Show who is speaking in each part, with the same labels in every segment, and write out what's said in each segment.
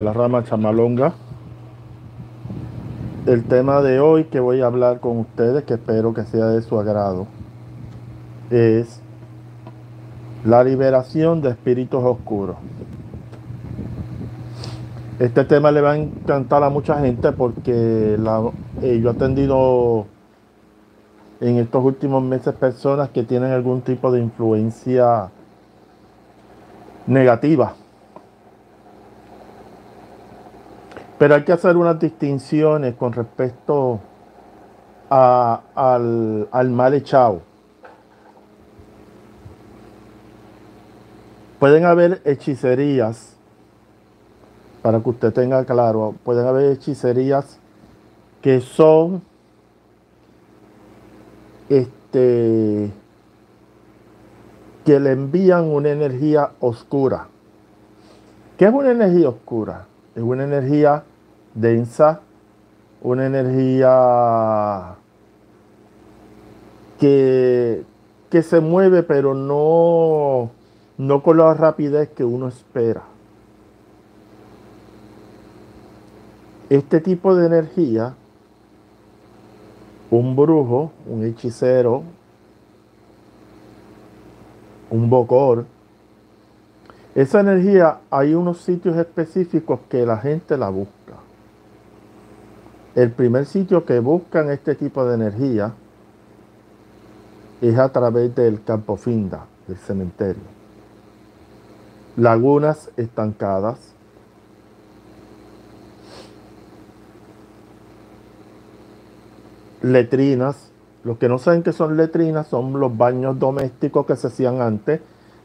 Speaker 1: la rama chamalonga. El tema de hoy que voy a hablar con ustedes, que espero que sea de su agrado, es la liberación de espíritus oscuros. Este tema le va a encantar a mucha gente porque eh, yo he atendido en estos últimos meses personas que tienen algún tipo de influencia negativa Pero hay que hacer unas distinciones con respecto al, al mal echado. Pueden haber hechicerías, para que usted tenga claro, pueden haber hechicerías que son este que le envían una energía oscura. ¿Qué es una energía oscura? Es una energía densa, una energía que, que se mueve pero no, no con la rapidez que uno espera. Este tipo de energía, un brujo, un hechicero, un bocor, esa energía hay unos sitios específicos que la gente la busca. El primer sitio que buscan este tipo de energía es a través del campo finda, del cementerio. Lagunas estancadas. Letrinas. Los que no saben qué son letrinas son los baños domésticos que se hacían antes,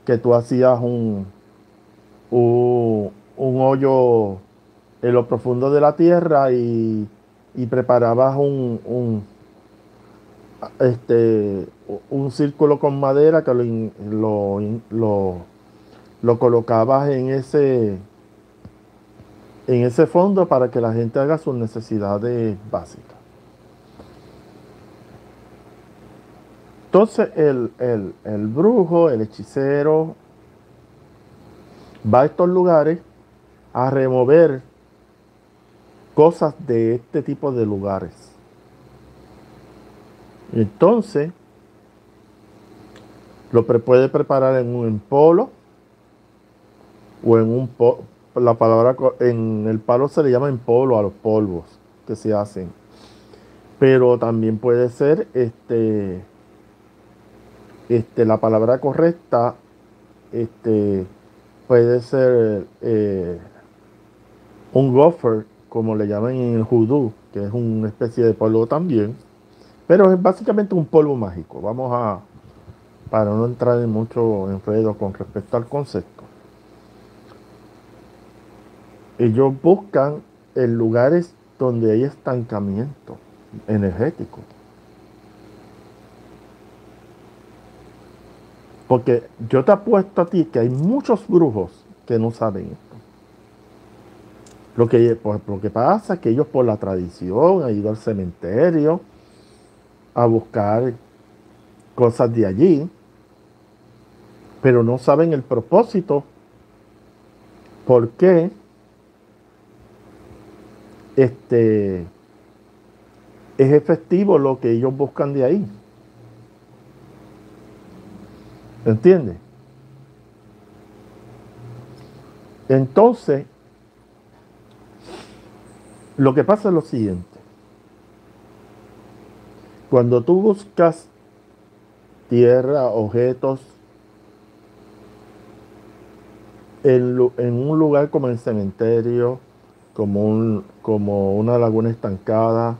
Speaker 1: que tú hacías un, un, un hoyo en lo profundo de la tierra y y preparabas un, un, este, un círculo con madera que lo, lo, lo, colocabas en ese, en ese fondo para que la gente haga sus necesidades básicas. Entonces el, el, brujo, el hechicero, va a estos lugares a remover cosas de este tipo de lugares. Entonces, lo puede preparar en un polo o en un la palabra en el palo se le llama en polo a los polvos que se hacen. Pero también puede ser este este la palabra correcta este puede ser eh, un gopher como le llaman en el judú, que es una especie de polvo también, pero es básicamente un polvo mágico. Vamos a, para no entrar en mucho enredo con respecto al concepto. Ellos buscan en lugares donde hay estancamiento energético. Porque yo te apuesto a ti que hay muchos brujos que no saben. Lo que, lo que pasa es que ellos por la tradición han ido al cementerio a buscar cosas de allí, pero no saben el propósito, por qué este, es efectivo lo que ellos buscan de ahí. ¿Entiendes? Entonces, lo que pasa es lo siguiente. Cuando tú buscas tierra, objetos, en, un lugar como el cementerio, como, un, como una laguna estancada,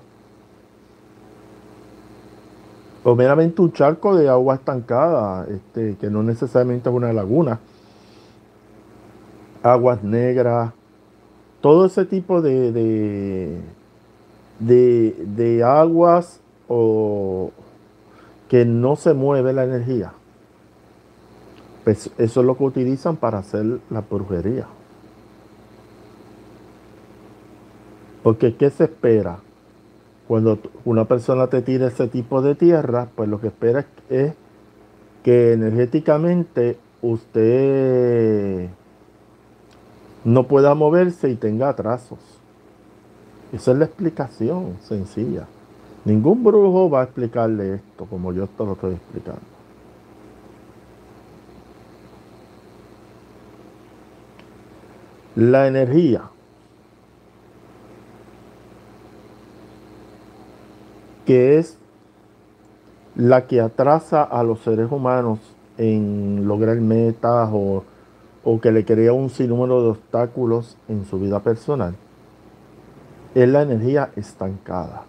Speaker 1: o meramente un charco de agua estancada, este, que no necesariamente es una laguna, aguas negras, todo ese tipo de, de, aguas o que no se mueve la energía. Pues eso es lo que utilizan para hacer la brujería. Porque ¿qué se espera? Cuando una persona te tira ese tipo de tierra, pues lo que espera es que energéticamente usted no pueda moverse y tenga atrasos. Esa es la explicación sencilla. Ningún brujo va a explicarle esto como yo te lo estoy explicando. La energía que es la que atrasa a los seres humanos en lograr metas o, o que le crea un sinnúmero de obstáculos en su vida personal, es la energía estancada.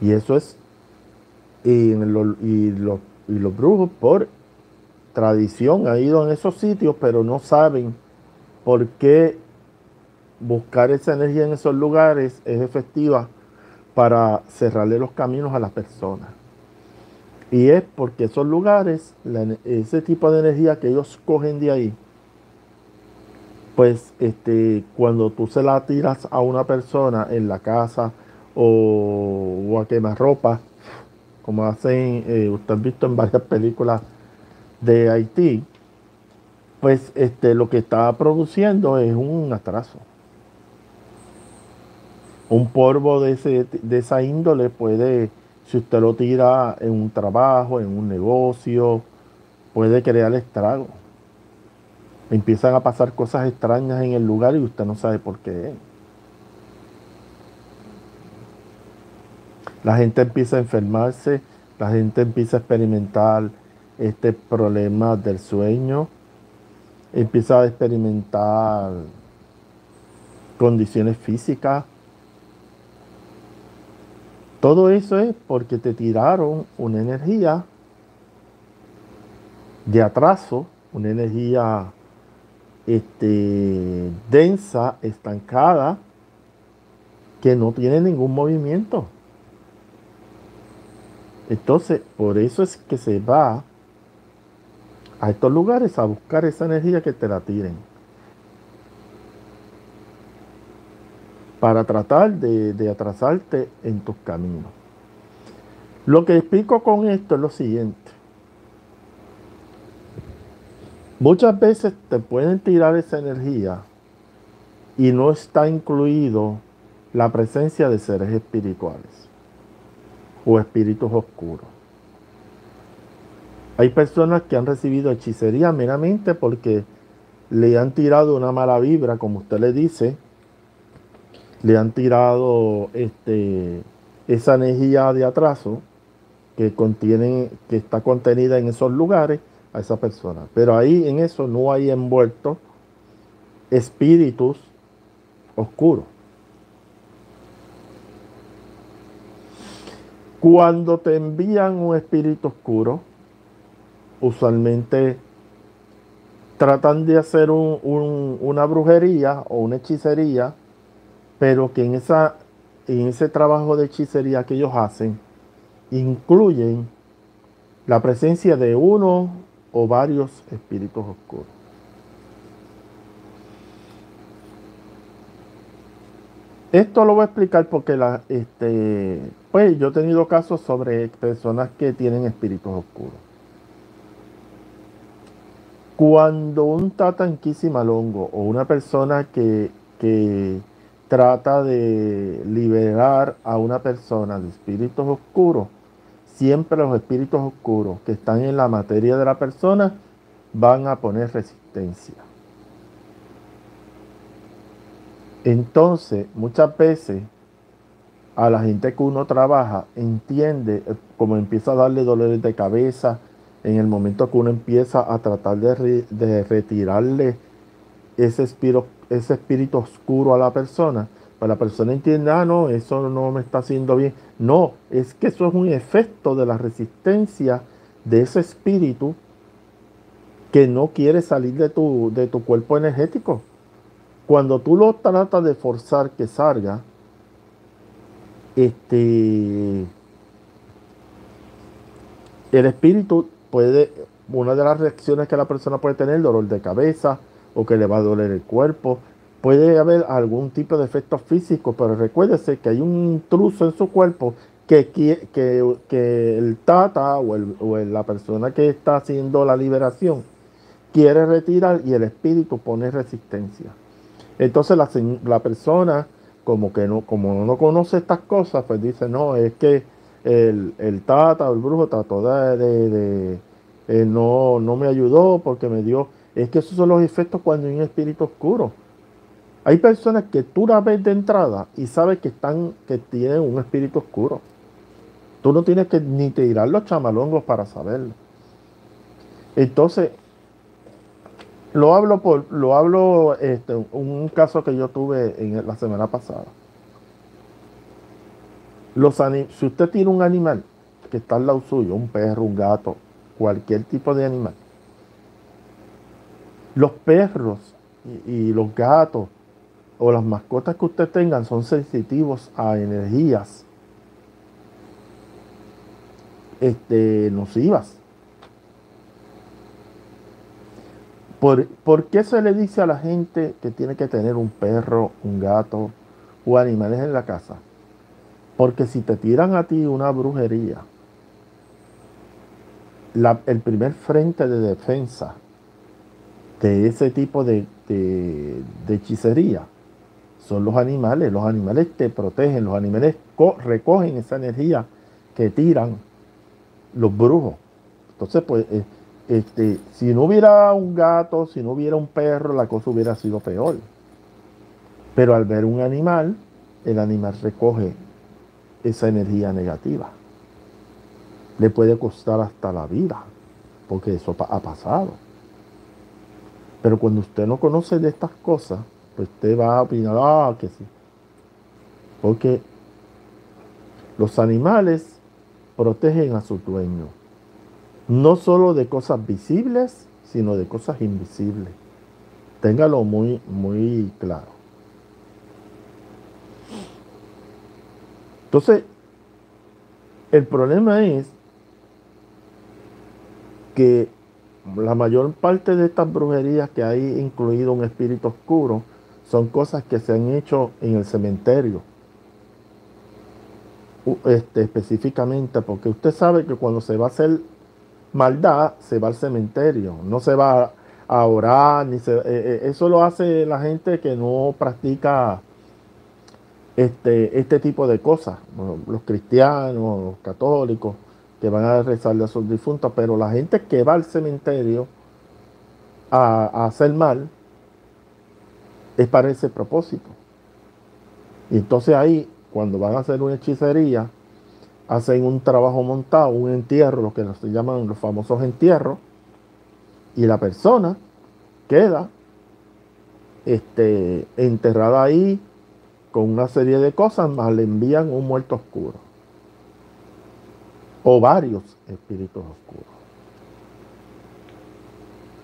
Speaker 1: Y eso es, y, y, los brujos por tradición han ido en esos sitios, pero no saben por qué buscar esa energía en esos lugares es efectiva para cerrarle los caminos a las personas. Y es porque esos lugares, ese tipo de energía que ellos cogen de ahí, pues este, cuando tú se la tiras a una persona en la casa o, a quemar ropa, como hacen, eh, usted ha visto en varias películas de Haití, pues este, lo que está produciendo es un atraso. Un polvo de, ese, de esa índole puede, si usted lo tira en un trabajo, en un negocio, puede crear estrago. Empiezan a pasar cosas extrañas en el lugar y usted no sabe por qué. La gente empieza a enfermarse, la gente empieza a experimentar este problema del sueño, empieza a experimentar condiciones físicas. Todo eso es porque te tiraron una energía de atraso, una energía este, densa, estancada, que no tiene ningún movimiento. Entonces, por eso es que se va a estos lugares a buscar esa energía que te la tiren. Para tratar de, de atrasarte en tus caminos. Lo que explico con esto es lo siguiente. Muchas veces te pueden tirar esa energía y no está incluido la presencia de seres espirituales o espíritus oscuros. Hay personas que han recibido hechicería meramente porque le han tirado una mala vibra, como usted le dice, le han tirado este, esa energía de atraso que contiene, que está contenida en esos lugares a esa persona. Pero ahí en eso no hay envuelto espíritus oscuros. Cuando te envían un espíritu oscuro, usualmente tratan de hacer una brujería o una hechicería, pero que en, esa, en ese trabajo de hechicería que ellos hacen, incluyen la presencia de uno o varios espíritus oscuros. Esto lo voy a explicar porque la, este, pues yo he tenido casos sobre personas que tienen espíritus oscuros. Cuando un tata malongo o una persona que, que trata de liberar a una persona de espíritus oscuros, siempre los espíritus oscuros que están en la materia de la persona van a poner resistencia. Entonces, muchas veces a la gente que uno trabaja entiende, eh, como empieza a darle dolores de cabeza, en el momento que uno empieza a tratar de, retirarle ese espíritu, ese espíritu oscuro a la persona, pues la persona entiende, ah, no, eso no me está haciendo bien. No, es que eso es un efecto de la resistencia de ese espíritu que no quiere salir de tu, de tu cuerpo energético. Cuando tú lo tratas de forzar que salga, este, el espíritu puede, una de las reacciones que la persona puede tener, dolor de cabeza o que le va a doler el cuerpo, puede haber algún tipo de efecto físico, pero recuérdese que hay un intruso en su cuerpo que, que, que el tata o, o la persona que está haciendo la liberación quiere retirar y el espíritu pone resistencia. Entonces la, persona, como que no, como no conoce estas cosas, pues dice, no, es que el, el tata o el brujo trató de, eh, no, no me ayudó porque me dio. Es que esos son los efectos cuando hay un espíritu oscuro. Hay personas que tú la ves de entrada y sabes que están, que tienen un espíritu oscuro. Tú no tienes que ni tirar los chamalongos para saberlo. Entonces, lo hablo por, lo hablo, este, un caso que yo tuve en la semana pasada. Los si usted tiene un animal que está al lado suyo, un perro, un gato, cualquier tipo de animal, los perros y, los gatos o las mascotas que usted tengan son sensitivos a energías este, nocivas. ¿Por, qué se le dice a la gente que tiene que tener un perro, un gato o animales en la casa? Porque si te tiran a ti una brujería, el primer frente de defensa de ese tipo de, hechicería son los animales. Los animales te protegen, los animales recogen esa energía que tiran los brujos. Entonces, pues, eh, este, si no hubiera un gato, si no hubiera un perro, la cosa hubiera sido peor. Pero al ver un animal, el animal recoge esa energía negativa. Le puede costar hasta la vida, porque eso ha pasado. Pero cuando usted no conoce de estas cosas, pues usted va a opinar, ah, que sí. Porque los animales protegen a su dueño no solo de cosas visibles, sino de cosas invisibles. Téngalo muy, muy claro. Entonces, el problema es que la mayor parte de estas brujerías que hay incluido un espíritu oscuro son cosas que se han hecho en el cementerio. Este, específicamente, porque usted sabe que cuando se va a hacer maldad se va al cementerio, no se va a orar, ni se, eh, eh, eso lo hace la gente que no practica este, este tipo de cosas, los cristianos, los católicos, que van a rezarle a sus difuntos, pero la gente que va al cementerio a, hacer mal es para ese propósito. Y entonces ahí, cuando van a hacer una hechicería, hacen un trabajo montado, un entierro, lo que se llaman los famosos entierros, y la persona queda este, enterrada ahí con una serie de cosas, más le envían un muerto oscuro. O varios espíritus oscuros.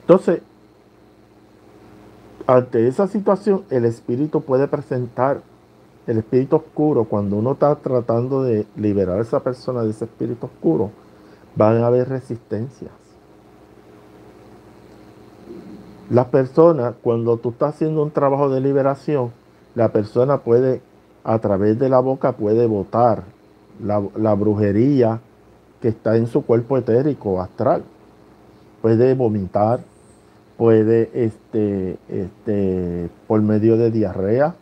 Speaker 1: Entonces, ante esa situación, el espíritu puede presentar el espíritu oscuro, cuando uno está tratando de liberar a esa persona de ese espíritu oscuro, van a haber resistencias. Las personas, cuando tú estás haciendo un trabajo de liberación, la persona puede, a través de la boca, puede botar la, brujería que está en su cuerpo etérico, astral. Puede vomitar, puede, este, este, por medio de diarrea,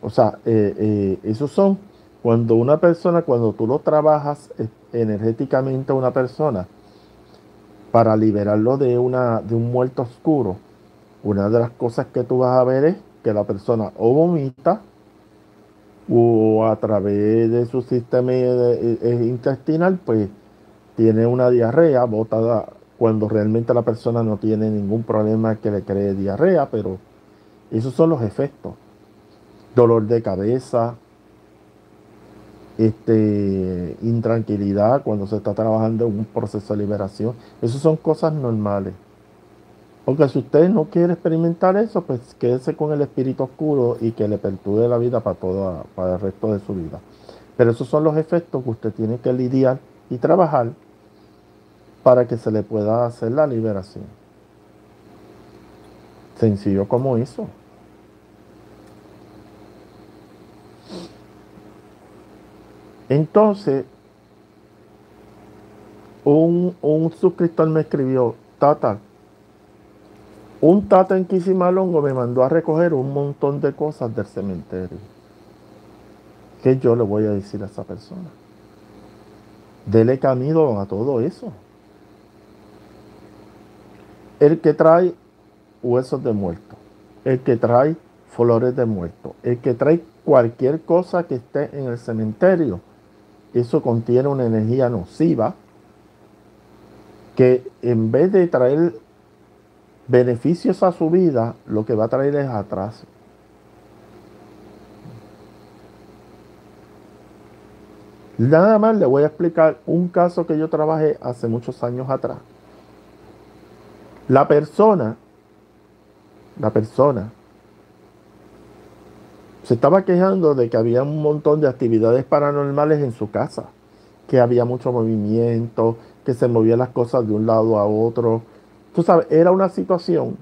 Speaker 1: o sea, eh, eh, esos son cuando una persona, cuando tú lo trabajas eh, energéticamente a una persona para liberarlo de, una, de un muerto oscuro, una de las cosas que tú vas a ver es que la persona o vomita o a través de su sistema intestinal, pues tiene una diarrea botada cuando realmente la persona no tiene ningún problema que le cree diarrea, pero esos son los efectos dolor de cabeza, este, intranquilidad cuando se está trabajando en un proceso de liberación. Esas son cosas normales. Porque si usted no quiere experimentar eso, pues quédese con el espíritu oscuro y que le perturbe la vida para, todo, para el resto de su vida. Pero esos son los efectos que usted tiene que lidiar y trabajar para que se le pueda hacer la liberación. Sencillo como eso. Entonces, un, suscriptor me escribió, Tata, Un tata en Quisimalongo me mandó a recoger un montón de cosas del cementerio. ¿Qué yo le voy a decir a esa persona? Dele camino a todo eso. El que trae huesos de muerto, el que trae flores de muerto, el que trae cualquier cosa que esté en el cementerio, eso contiene una energía nociva que en vez de traer beneficios a su vida, lo que va a traer es atraso. Nada más le voy a explicar un caso que yo trabajé hace muchos años atrás. La persona, la persona, se estaba quejando de que había un montón de actividades paranormales en su casa, que había mucho movimiento, que se movían las cosas de un lado a otro. Tú sabes, era una situación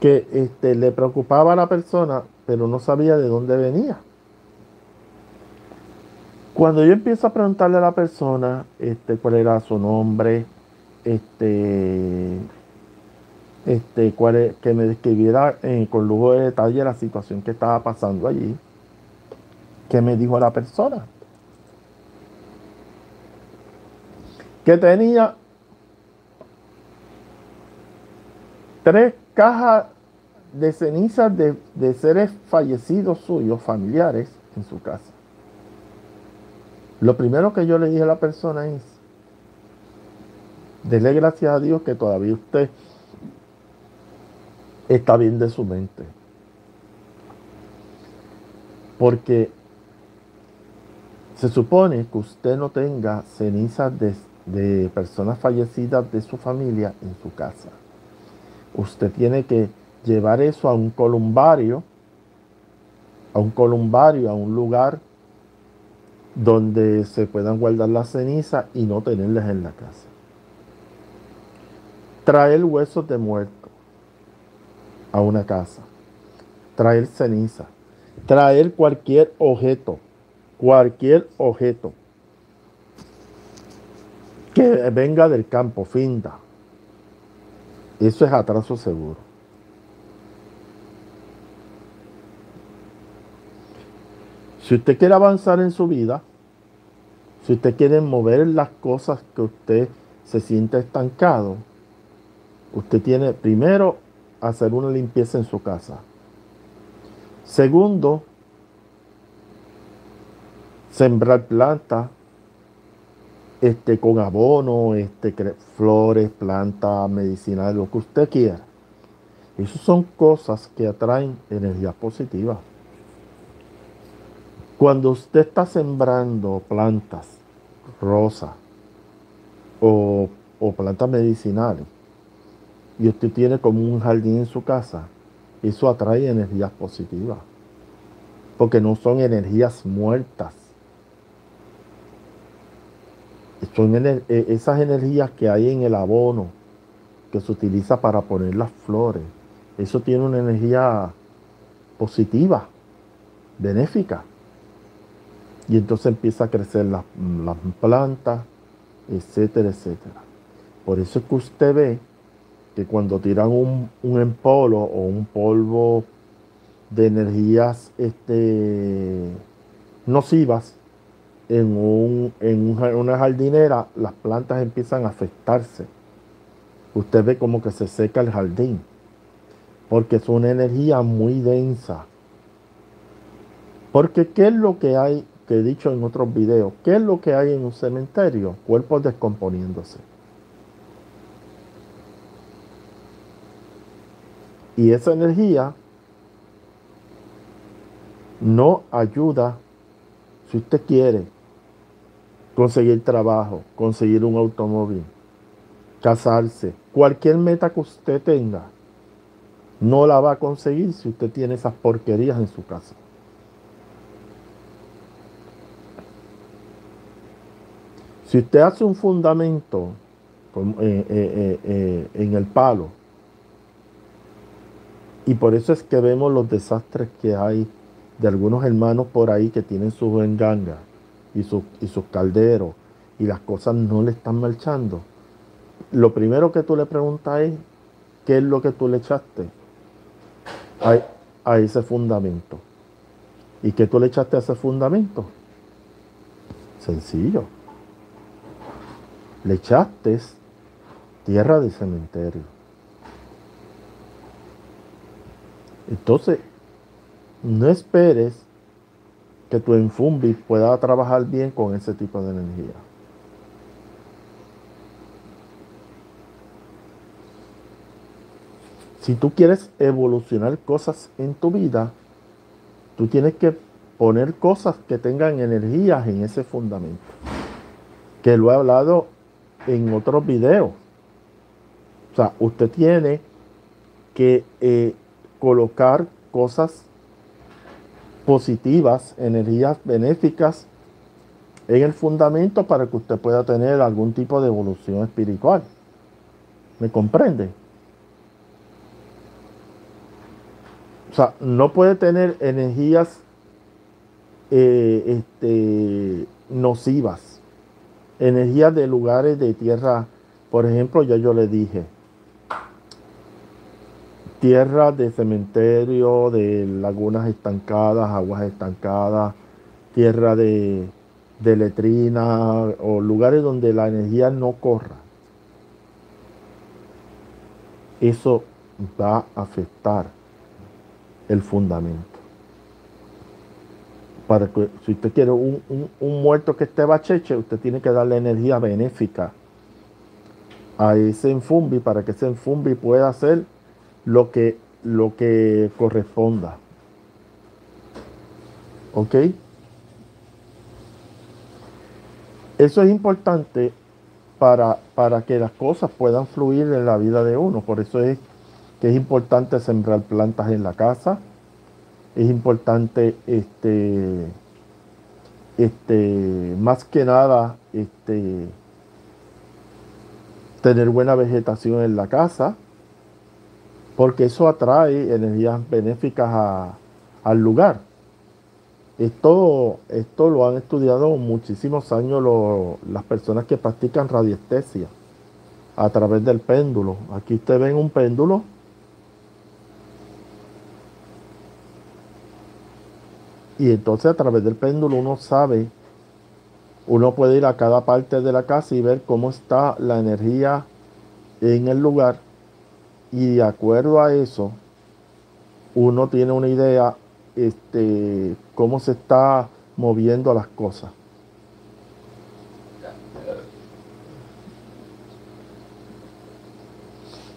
Speaker 1: que este, le preocupaba a la persona, pero no sabía de dónde venía. Cuando yo empiezo a preguntarle a la persona este, cuál era su nombre, este, este, cuál que me describiera eh, con lujo de detalle la situación que estaba pasando allí, ¿qué me dijo la persona? Que tenía tres cajas de cenizas de, seres fallecidos suyos, familiares, en su casa. Lo primero que yo le dije a la persona es, dele gracias a Dios que todavía usted está bien de su mente. Porque se supone que usted no tenga cenizas de, personas fallecidas de su familia en su casa. Usted tiene que llevar eso a un columbario, a un columbario, a un lugar donde se puedan guardar las cenizas y no tenerlas en la casa. Traer huesos de muerto a una casa. Traer ceniza. Traer cualquier objeto. Cualquier objeto que venga del campo, finda. Eso es atraso seguro. Si usted quiere avanzar en su vida, si usted quiere mover las cosas que usted se siente estancado, usted tiene primero hacer una limpieza en su casa. Segundo, sembrar plantas este, con abono, este, flores, plantas medicinales, lo que usted quiera. Esas son cosas que atraen energías positivas. Cuando usted está sembrando plantas, rosas o, plantas medicinales, y usted tiene como un jardín en su casa, eso atrae energías positivas. Porque no son energías muertas. Son e, esas energías que hay en el abono que se utiliza para poner las flores. Eso tiene una energía positiva, benéfica. Y entonces empieza a crecer las, plantas, etcétera, etcétera. Por eso es que usted ve que cuando tiran un, un empolo o un polvo de energías este, nocivas en, un, en una jardinera, las plantas empiezan a afectarse. Usted ve como que se seca el jardín, porque es una energía muy densa. Porque ¿qué es lo que hay que he dicho en otros videos, ¿qué es lo que hay en un cementerio? Cuerpos descomponiéndose. Y esa energía no ayuda si usted quiere conseguir trabajo, conseguir un automóvil, casarse, cualquier meta que usted tenga, no la va a conseguir si usted tiene esas porquerías en su casa. Si usted hace un fundamento eh, eh, eh, en el palo, y por eso es que vemos los desastres que hay de algunos hermanos por ahí que tienen sus engangas y, sus, y sus calderos y las cosas no le están marchando. Lo primero que tú le preguntas es qué es lo que tú le echaste a, a ese fundamento. ¿Y qué tú le echaste a ese fundamento? Sencillo. Le echaste tierra de cementerio. Entonces, no esperes que tu enfumbi pueda trabajar bien con ese tipo de energía. Si tú quieres evolucionar cosas en tu vida, tú tienes que poner cosas que tengan energías en ese fundamento. Que lo he hablado en otros videos. O sea, usted tiene que eh, colocar cosas positivas, energías benéficas en el fundamento para que usted pueda tener algún tipo de evolución espiritual. ¿Me comprende? O sea, no puede tener energías eh, este, nocivas, energías de lugares de tierra, por ejemplo, ya yo le dije, tierra de cementerio, de lagunas estancadas, aguas estancadas, tierra de, de letrina o lugares donde la energía no corra. Eso va a afectar el fundamento. Para que si usted quiere un, muerto que esté bacheche, usted tiene que darle energía benéfica a ese enfumbi para que ese enfumbi pueda hacer lo que, lo que corresponda. ¿Ok? Eso es importante para, para que las cosas puedan fluir en la vida de uno. Por eso es es importante sembrar plantas en la casa, es importante este, este, más que nada este, tener buena vegetación en la casa, porque eso atrae energías benéficas al lugar. Esto, esto lo han estudiado muchísimos años las personas que practican radiestesia a través del péndulo. Aquí ustedes ven un péndulo Y entonces a través del péndulo uno sabe, uno puede ir a cada parte de la casa y ver cómo está la energía en el lugar. Y de acuerdo a eso, uno tiene una idea este, cómo se está moviendo las cosas.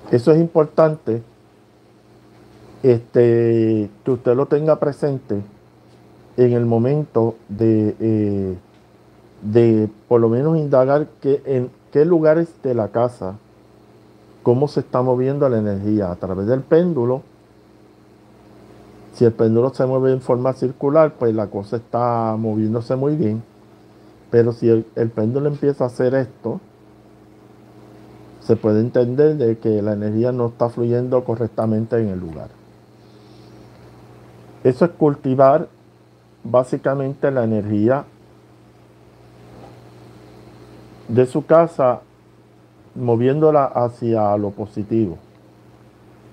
Speaker 1: Eso es importante este, que usted lo tenga presente en el momento de, eh, de por lo menos indagar que, en qué lugares de la casa, cómo se está moviendo la energía a través del péndulo. Si el péndulo se mueve en forma circular, pues la cosa está moviéndose muy bien. Pero si el, péndulo empieza a hacer esto, se puede entender de que la energía no está fluyendo correctamente en el lugar. Eso es cultivar básicamente la energía de su casa moviéndola hacia lo positivo.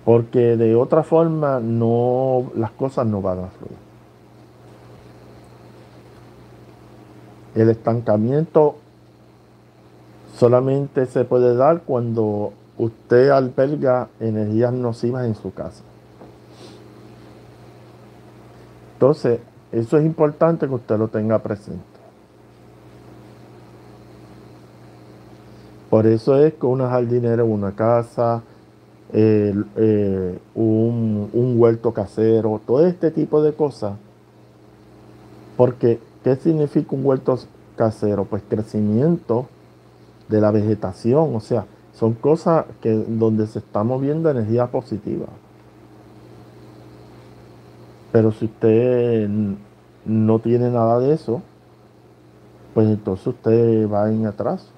Speaker 1: Porque de otra forma no las cosas no van a fluir. El estancamiento solamente se puede dar cuando usted alberga energías nocivas en su casa. Entonces, eso es importante que usted lo tenga presente. Por eso es que una jardinera, una casa, eh, un, un, huerto casero, todo este tipo de cosas. Porque, ¿qué significa un huerto casero? Pues crecimiento de la vegetación, o sea, son cosas que donde se está moviendo energía positiva. Pero si usted no tiene nada de eso, pues entonces usted va en atraso.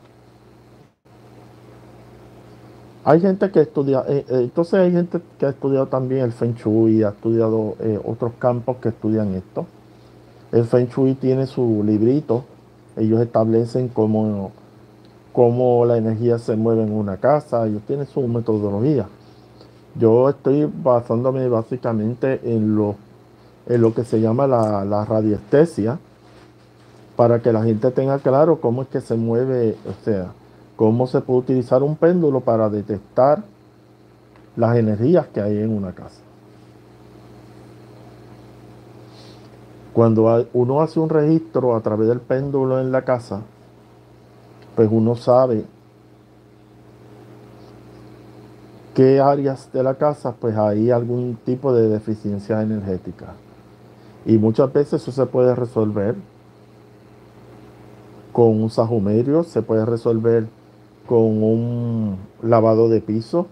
Speaker 1: Hay gente que estudia, eh, eh, entonces hay gente que ha estudiado también el Feng Shui, ha estudiado eh, otros campos que estudian esto. El Feng Shui tiene su librito, ellos establecen cómo, cómo la energía se mueve en una casa, ellos tienen su metodología. Yo estoy basándome básicamente en lo, en lo que se llama la, la radiestesia, para que la gente tenga claro cómo es que se mueve, o sea, cómo se puede utilizar un péndulo para detectar las energías que hay en una casa. Cuando uno hace un registro a través del péndulo en la casa, pues uno sabe qué áreas de la casa pues hay algún tipo de deficiencia energética. Y muchas veces eso se puede resolver con un sajumerio, se puede resolver con un lavado de piso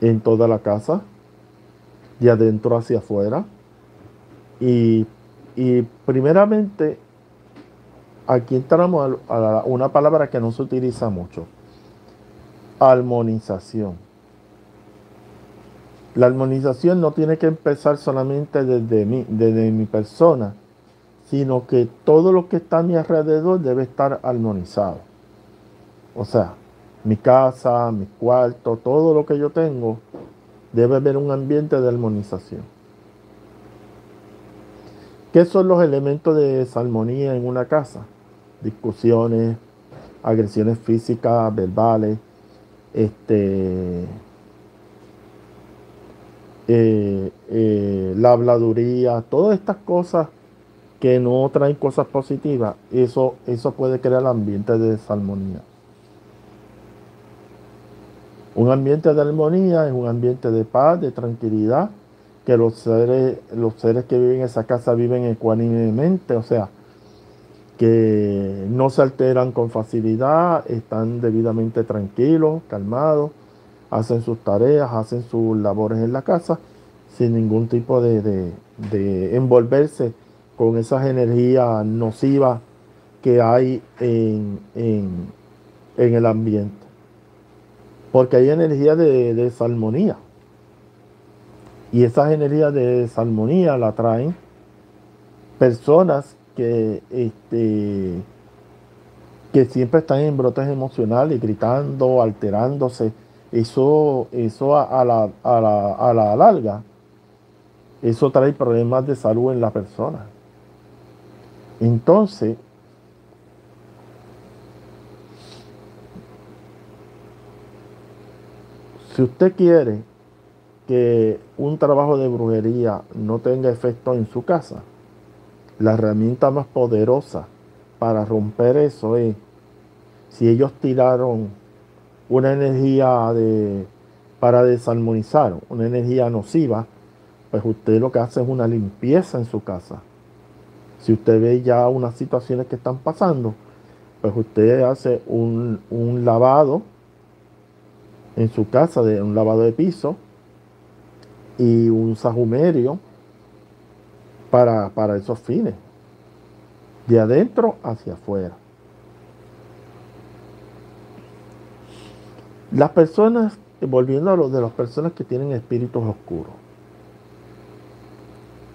Speaker 1: en toda la casa, de adentro hacia afuera. Y, primeramente, aquí entramos a, una palabra que no se utiliza mucho, armonización. La armonización no tiene que empezar solamente desde mí, desde mi persona, sino que todo lo que está a mi alrededor debe estar armonizado. O sea, mi casa, mi cuarto, todo lo que yo tengo, debe haber un ambiente de armonización. ¿Qué son los elementos de desarmonía en una casa? Discusiones, agresiones físicas, verbales, este, eh, eh, la habladuría, todas estas cosas que no traen cosas positivas, eso, eso puede crear ambiente de desarmonía. Un ambiente de armonía es un ambiente de paz, de tranquilidad, que los seres, los seres que viven en esa casa viven ecuánimemente, o sea, que no se alteran con facilidad, están debidamente tranquilos, calmados, hacen sus tareas, hacen sus labores en la casa, sin ningún tipo de, de envolverse con esas energías nocivas que hay en, el ambiente. Porque hay energía de, desarmonía. Y esas energías de desarmonía la traen personas que, este, que siempre están en brotes emocionales, gritando, alterándose. Eso, eso a, la, a, la, a la larga, eso trae problemas de salud en la persona. Entonces, si usted quiere que un trabajo de brujería no tenga efecto en su casa, la herramienta más poderosa para romper eso es si ellos tiraron una energía de, para desarmonizar, una energía nociva, pues usted lo que hace es una limpieza en su casa si usted ve ya unas situaciones que están pasando, pues usted hace un, lavado en su casa, de, un lavado de piso y un sajumerio para, para esos fines, de adentro hacia afuera. Las personas, volviendo a lo de las personas que tienen espíritus oscuros,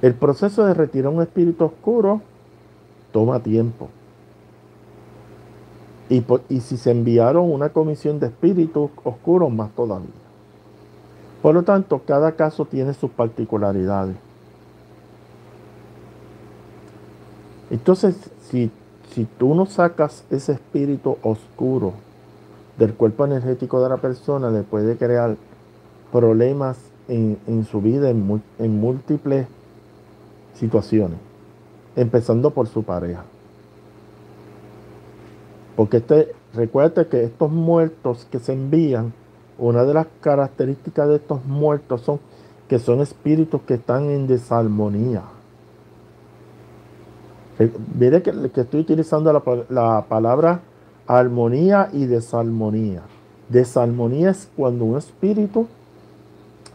Speaker 1: el proceso de retirar un espíritu oscuro toma tiempo. Y, y, si se enviaron una comisión de espíritus oscuros, más todavía. Por lo tanto, cada caso tiene sus particularidades. Entonces, si, si tú no sacas ese espíritu oscuro del cuerpo energético de la persona, le puede crear problemas en, su vida en, en múltiples situaciones, empezando por su pareja. Porque este, recuerde que estos muertos que se envían, una de las características de estos muertos son que son espíritus que están en desarmonía. Eh, mire que, estoy utilizando la, la, palabra armonía y desarmonía. Desarmonía es cuando un espíritu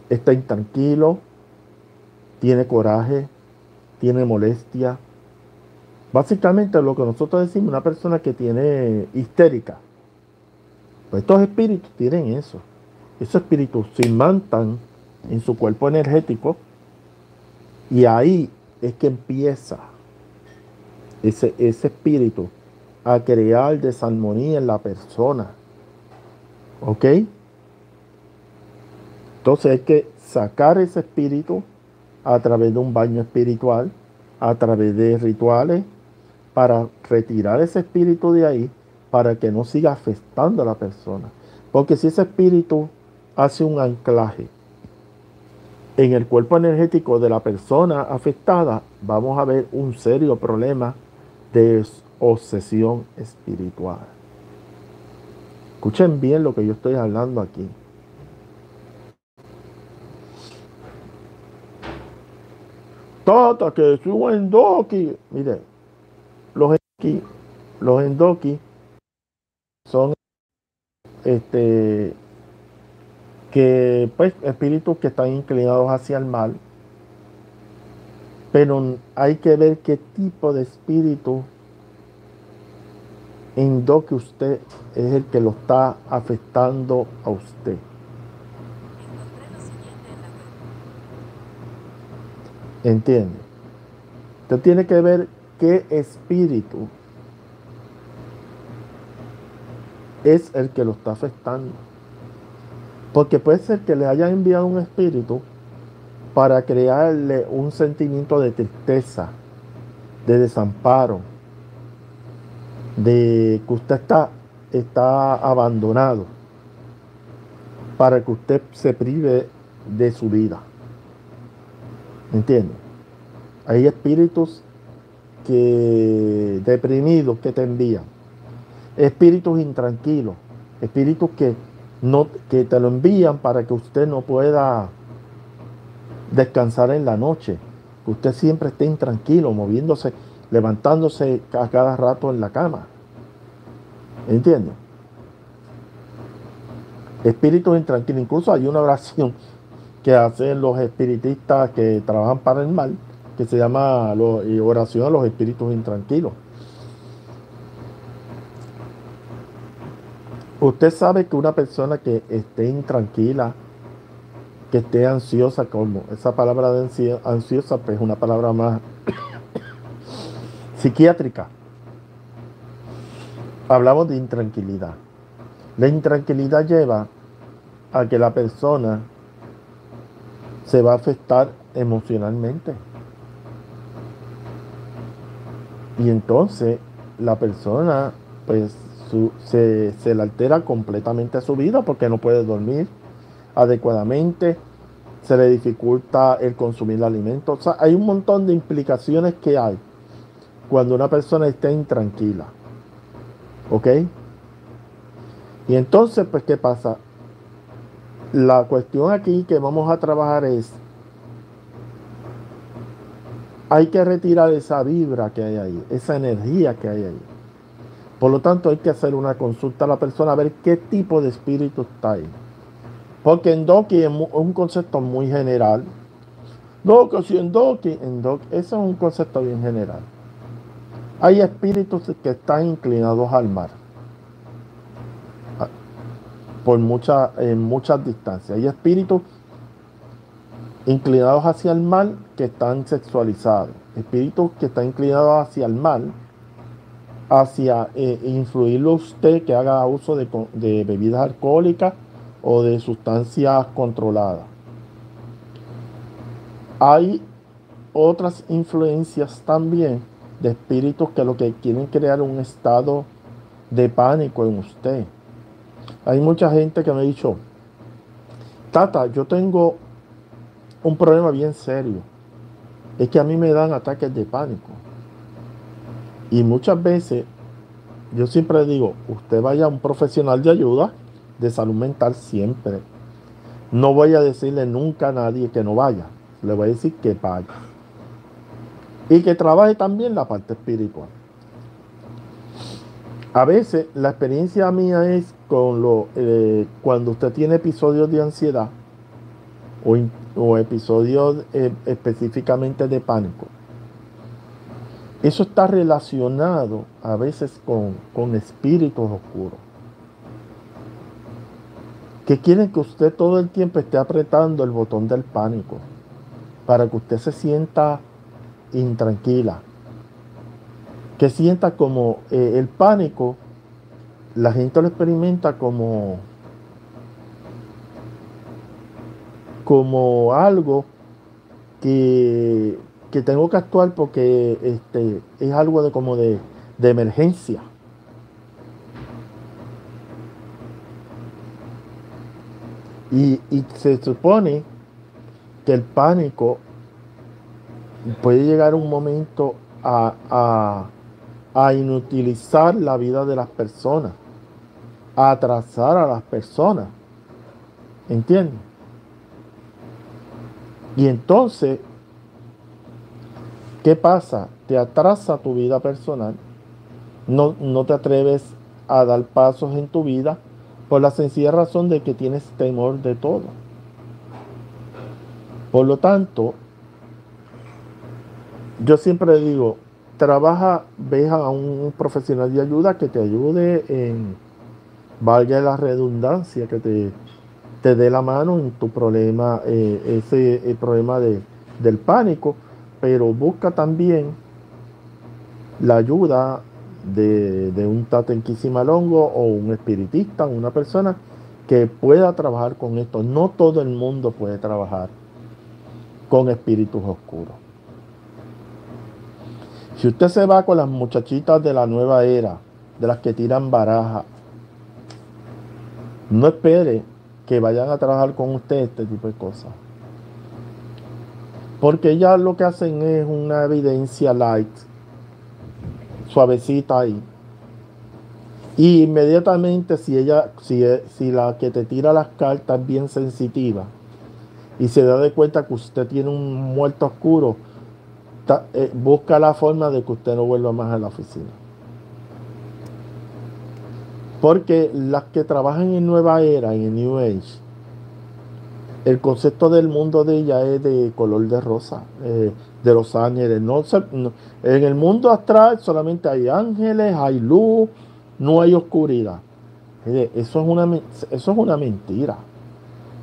Speaker 1: está intranquilo, tiene coraje, tiene molestia. Básicamente lo que nosotros decimos, una persona que tiene histérica. Pues estos espíritus tienen eso. Esos espíritus se imantan en su cuerpo energético y ahí es que empieza ese, ese espíritu a crear desarmonía en la persona. ¿Ok? Entonces hay que sacar ese espíritu a través de un baño espiritual, a través de rituales, para retirar ese espíritu de ahí, para que no siga afectando a la persona. Porque si ese espíritu hace un anclaje en el cuerpo energético de la persona afectada, vamos a ver un serio problema de obsesión espiritual. Escuchen bien lo que yo estoy hablando aquí. Tata, que subo en Doki. Mire, los endoki, los endoki son este que pues espíritus que están inclinados hacia el mal. Pero hay que ver qué tipo de espíritu endoki usted es el que lo está afectando a usted. ¿Entiende? Usted tiene que ver qué espíritu es el que lo está afectando. Porque puede ser que le haya enviado un espíritu para crearle un sentimiento de tristeza, de desamparo, de que usted está, está abandonado, para que usted se prive de su vida. ¿Entiendes? Hay espíritus que deprimidos que te envían. Espíritus intranquilos. Espíritus que, no, que te lo envían para que usted no pueda descansar en la noche. Que usted siempre esté intranquilo, moviéndose, levantándose a cada rato en la cama. ¿Entiendes? Espíritus intranquilos. Incluso hay una oración que hacen los espiritistas que trabajan para el mal, que se llama oración a los espíritus intranquilos. Usted sabe que una persona que esté intranquila, que esté ansiosa, como esa palabra de ansiosa, pues es una palabra más psiquiátrica. Hablamos de intranquilidad. La intranquilidad lleva a que la persona se va a afectar emocionalmente. Y entonces la persona pues se, se le altera completamente su vida porque no puede dormir adecuadamente, se le dificulta el consumir alimentos. O sea, hay un montón de implicaciones que hay cuando una persona está intranquila. ¿Ok? Y entonces, pues, ¿qué pasa? La cuestión aquí que vamos a trabajar es, hay que retirar esa vibra que hay ahí, esa energía que hay ahí. Por lo tanto, hay que hacer una consulta a la persona a ver qué tipo de espíritu está ahí. Porque en Doki es un concepto muy general. No, si en Doki, en Doki, eso es un concepto bien general. Hay espíritus que están inclinados al mar por mucha, en muchas distancias. Hay espíritus inclinados hacia el mal que están sexualizados. Espíritus que están inclinados hacia el mal, hacia eh, influirlo usted que haga uso de, de bebidas alcohólicas o de sustancias controladas. Hay otras influencias también de espíritus que lo que quieren crear un estado de pánico en usted hay mucha gente que me ha dicho, Tata, yo tengo un problema bien serio. Es que a mí me dan ataques de pánico. Y muchas veces, yo siempre digo, usted vaya a un profesional de ayuda, de salud mental siempre. No voy a decirle nunca a nadie que no vaya. Le voy a decir que vaya. Y que trabaje también la parte espiritual. A veces la experiencia mía es con lo, eh, cuando usted tiene episodios de ansiedad o, episodios eh, específicamente de pánico. Eso está relacionado a veces con, con espíritus oscuros. Que quieren que usted todo el tiempo esté apretando el botón del pánico para que usted se sienta intranquila, que sienta como eh, el pánico, la gente lo experimenta como como algo que, tengo que actuar porque este, es algo de como de, de emergencia. Y, se supone que el pánico puede llegar un momento a, a, inutilizar la vida de las personas, a atrasar a las personas. ¿Entiendes? Y entonces, ¿qué pasa? Te atrasa tu vida personal, no, no te atreves a dar pasos en tu vida por la sencilla razón de que tienes temor de todo. Por lo tanto, yo siempre digo, trabaja, ve a un profesional de ayuda que te ayude en, valga la redundancia, que te te dé la mano en tu problema, eh, ese el problema de, del pánico, pero busca también la ayuda de, un tatenquisimalongo o un espiritista, una persona que pueda trabajar con esto. No todo el mundo puede trabajar con espíritus oscuros. Si usted se va con las muchachitas de la nueva era, de las que tiran baraja, no espere que vayan a trabajar con usted este tipo de cosas. Porque ellas lo que hacen es una evidencia light, suavecita ahí. Y inmediatamente si ella, si, si la que te tira las cartas es bien sensitiva y se da de cuenta que usted tiene un muerto oscuro, eh, busca la forma de que usted no vuelva más a la oficina. Porque las que trabajan en Nueva Era, en New Age, el concepto del mundo de ella es de color de rosa, eh, de los ángeles. No, en el mundo astral solamente hay ángeles, hay luz, no hay oscuridad. Eso es una, eso es una mentira.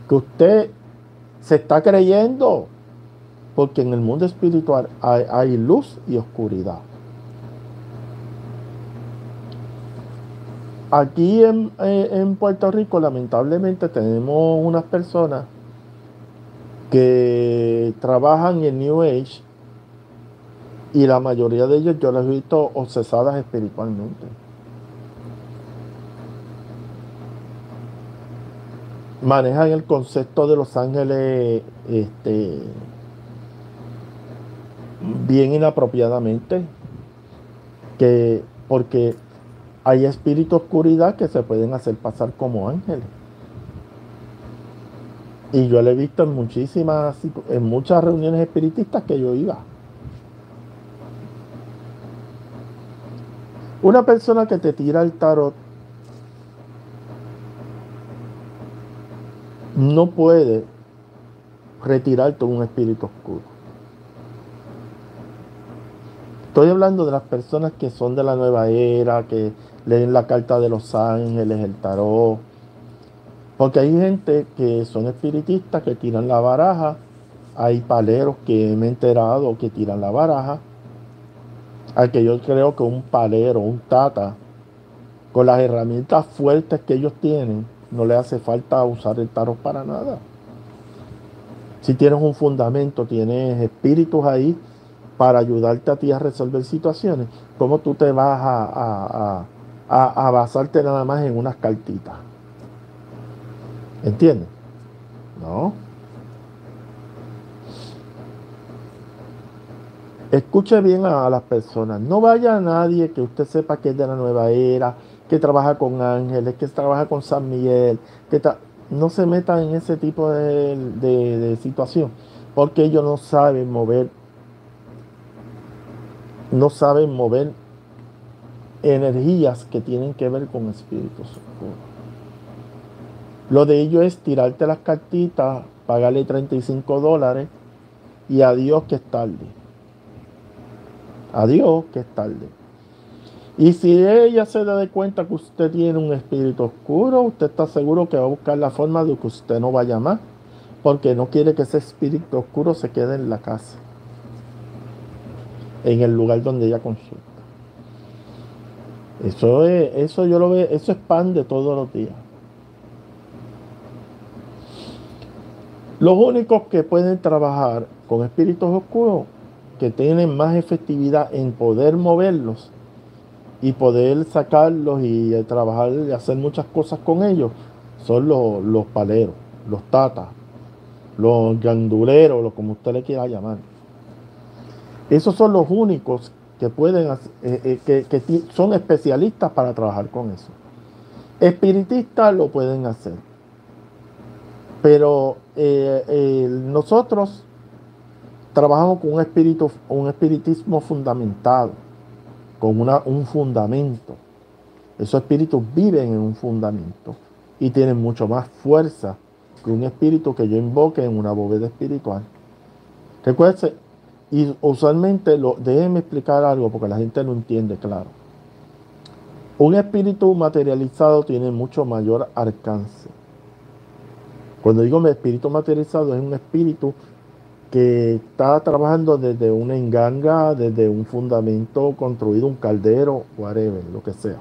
Speaker 1: Que usted se está creyendo, porque en el mundo espiritual hay luz y oscuridad. Aquí eh, en, Puerto Rico lamentablemente tenemos unas personas que trabajan en New Age y la mayoría de ellos yo las he visto obsesadas espiritualmente. Manejan el concepto de los ángeles este, bien inapropiadamente, que porque hay espíritus oscuridad que se pueden hacer pasar como ángeles. Y yo lo he visto en muchísimas, en muchas reuniones espiritistas que yo iba. Una persona que te tira el tarot no puede retirarte un espíritu oscuro. Estoy hablando de las personas que son de la nueva era, que leen la carta de los ángeles, el tarot. Porque hay gente que son espiritistas que tiran la baraja. Hay paleros que me he enterado que tiran la baraja. Al que yo creo que un palero, un tata, con las herramientas fuertes que ellos tienen, no le hace falta usar el tarot para nada. Si tienes un fundamento, tienes espíritus ahí para ayudarte a ti a resolver situaciones, ¿cómo tú te vas a a, basarte nada más en unas cartitas. ¿Entiendes? No. Escuche bien a, las personas. No vaya a nadie que usted sepa que es de la nueva era, que trabaja con ángeles, que trabaja con San Miguel, que no se meta en ese tipo de, de situación, porque ellos no saben mover, no saben mover energías que tienen que ver con espíritus oscuros. Lo de ello es tirarte las cartitas, pagarle 35 dólares y adiós que es tarde. Adiós que es tarde. Y si ella se da de cuenta que usted tiene un espíritu oscuro, usted está seguro que va a buscar la forma de que usted no vaya más, porque no quiere que ese espíritu oscuro se quede en la casa, en el lugar donde ella consulta. Eso, es, eso yo lo veo, eso es pan de todos los días. Los únicos que pueden trabajar con espíritus oscuros, que tienen más efectividad en poder moverlos y poder sacarlos y trabajar y hacer muchas cosas con ellos, son los, los paleros, los tatas, los ganduleros, lo como usted le quiera llamar. Esos son los únicos que pueden eh, eh, que, son especialistas para trabajar con eso. Espiritistas lo pueden hacer. Pero eh, nosotros trabajamos con un espíritu, un espiritismo fundamentado, con una, un fundamento. Esos espíritus viven en un fundamento y tienen mucho más fuerza que un espíritu que yo invoque en una bóveda espiritual. Recuerde, y usualmente, lo, déjenme explicar algo porque la gente no entiende claro. Un espíritu materializado tiene mucho mayor alcance. Cuando digo espíritu materializado es un espíritu que está trabajando desde una enganga, desde un fundamento construido, un caldero, whatever, lo que sea.